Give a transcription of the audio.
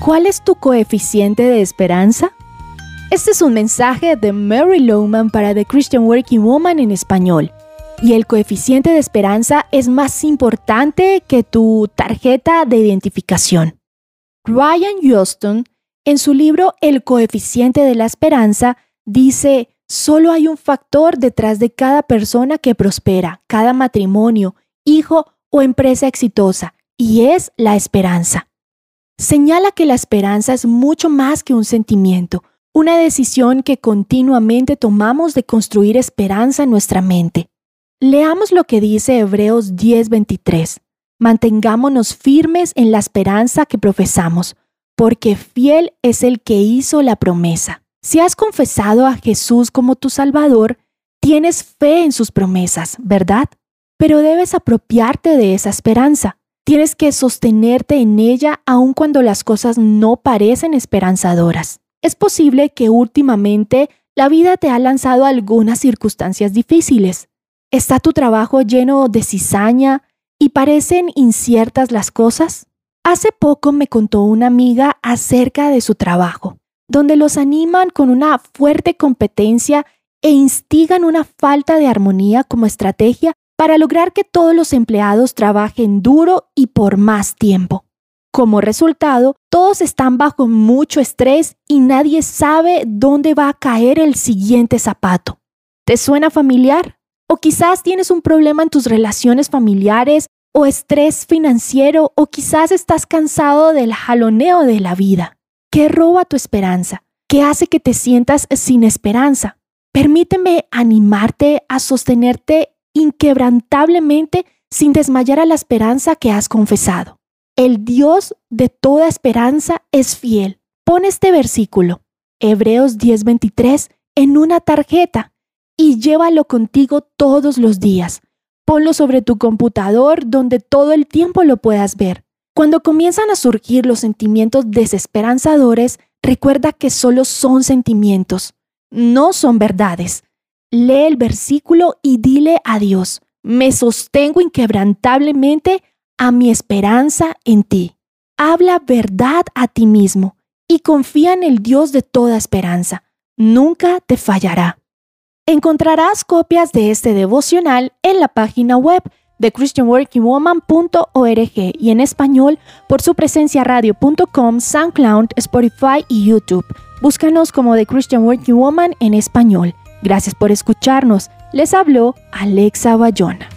¿Cuál es tu coeficiente de esperanza? Este es un mensaje de Mary Lowman para The Christian Working Woman en español. Y el coeficiente de esperanza es más importante que tu tarjeta de identificación. Ryan Johnston, en su libro El coeficiente de la esperanza, dice, solo hay un factor detrás de cada persona que prospera, cada matrimonio, hijo o empresa exitosa, y es la esperanza. Señala que la esperanza es mucho más que un sentimiento, una decisión que continuamente tomamos de construir esperanza en nuestra mente. Leamos lo que dice Hebreos 10:23. Mantengámonos firmes en la esperanza que profesamos, porque fiel es el que hizo la promesa. Si has confesado a Jesús como tu Salvador, tienes fe en sus promesas, ¿verdad? Pero debes apropiarte de esa esperanza. Tienes que sostenerte en ella aun cuando las cosas no parecen esperanzadoras. Es posible que últimamente la vida te ha lanzado algunas circunstancias difíciles. ¿Está tu trabajo lleno de cizaña y parecen inciertas las cosas? Hace poco me contó una amiga acerca de su trabajo, donde los animan con una fuerte competencia e instigan una falta de armonía como estrategia para lograr que todos los empleados trabajen duro y por más tiempo. Como resultado, todos están bajo mucho estrés y nadie sabe dónde va a caer el siguiente zapato. ¿Te suena familiar? O quizás tienes un problema en tus relaciones familiares o estrés financiero o quizás estás cansado del jaloneo de la vida. ¿Qué roba tu esperanza? ¿Qué hace que te sientas sin esperanza? Permíteme animarte a sostenerte inquebrantablemente sin desmayar a la esperanza que has confesado. El Dios de toda esperanza es fiel. Pon este versículo, Hebreos 10:23, en una tarjeta y llévalo contigo todos los días. Ponlo sobre tu computador donde todo el tiempo lo puedas ver. Cuando comienzan a surgir los sentimientos desesperanzadores, recuerda que solo son sentimientos, no son verdades. Lee el versículo y dile a Dios, me sostengo inquebrantablemente a mi esperanza en ti. Habla verdad a ti mismo y confía en el Dios de toda esperanza. Nunca te fallará. Encontrarás copias de este devocional en la página web de christianworkingwoman.org y en español por su presencia radio.com, SoundCloud, Spotify y YouTube. Búscanos como The Christian Working Woman en español. Gracias por escucharnos. Les habló Alexa Bayona.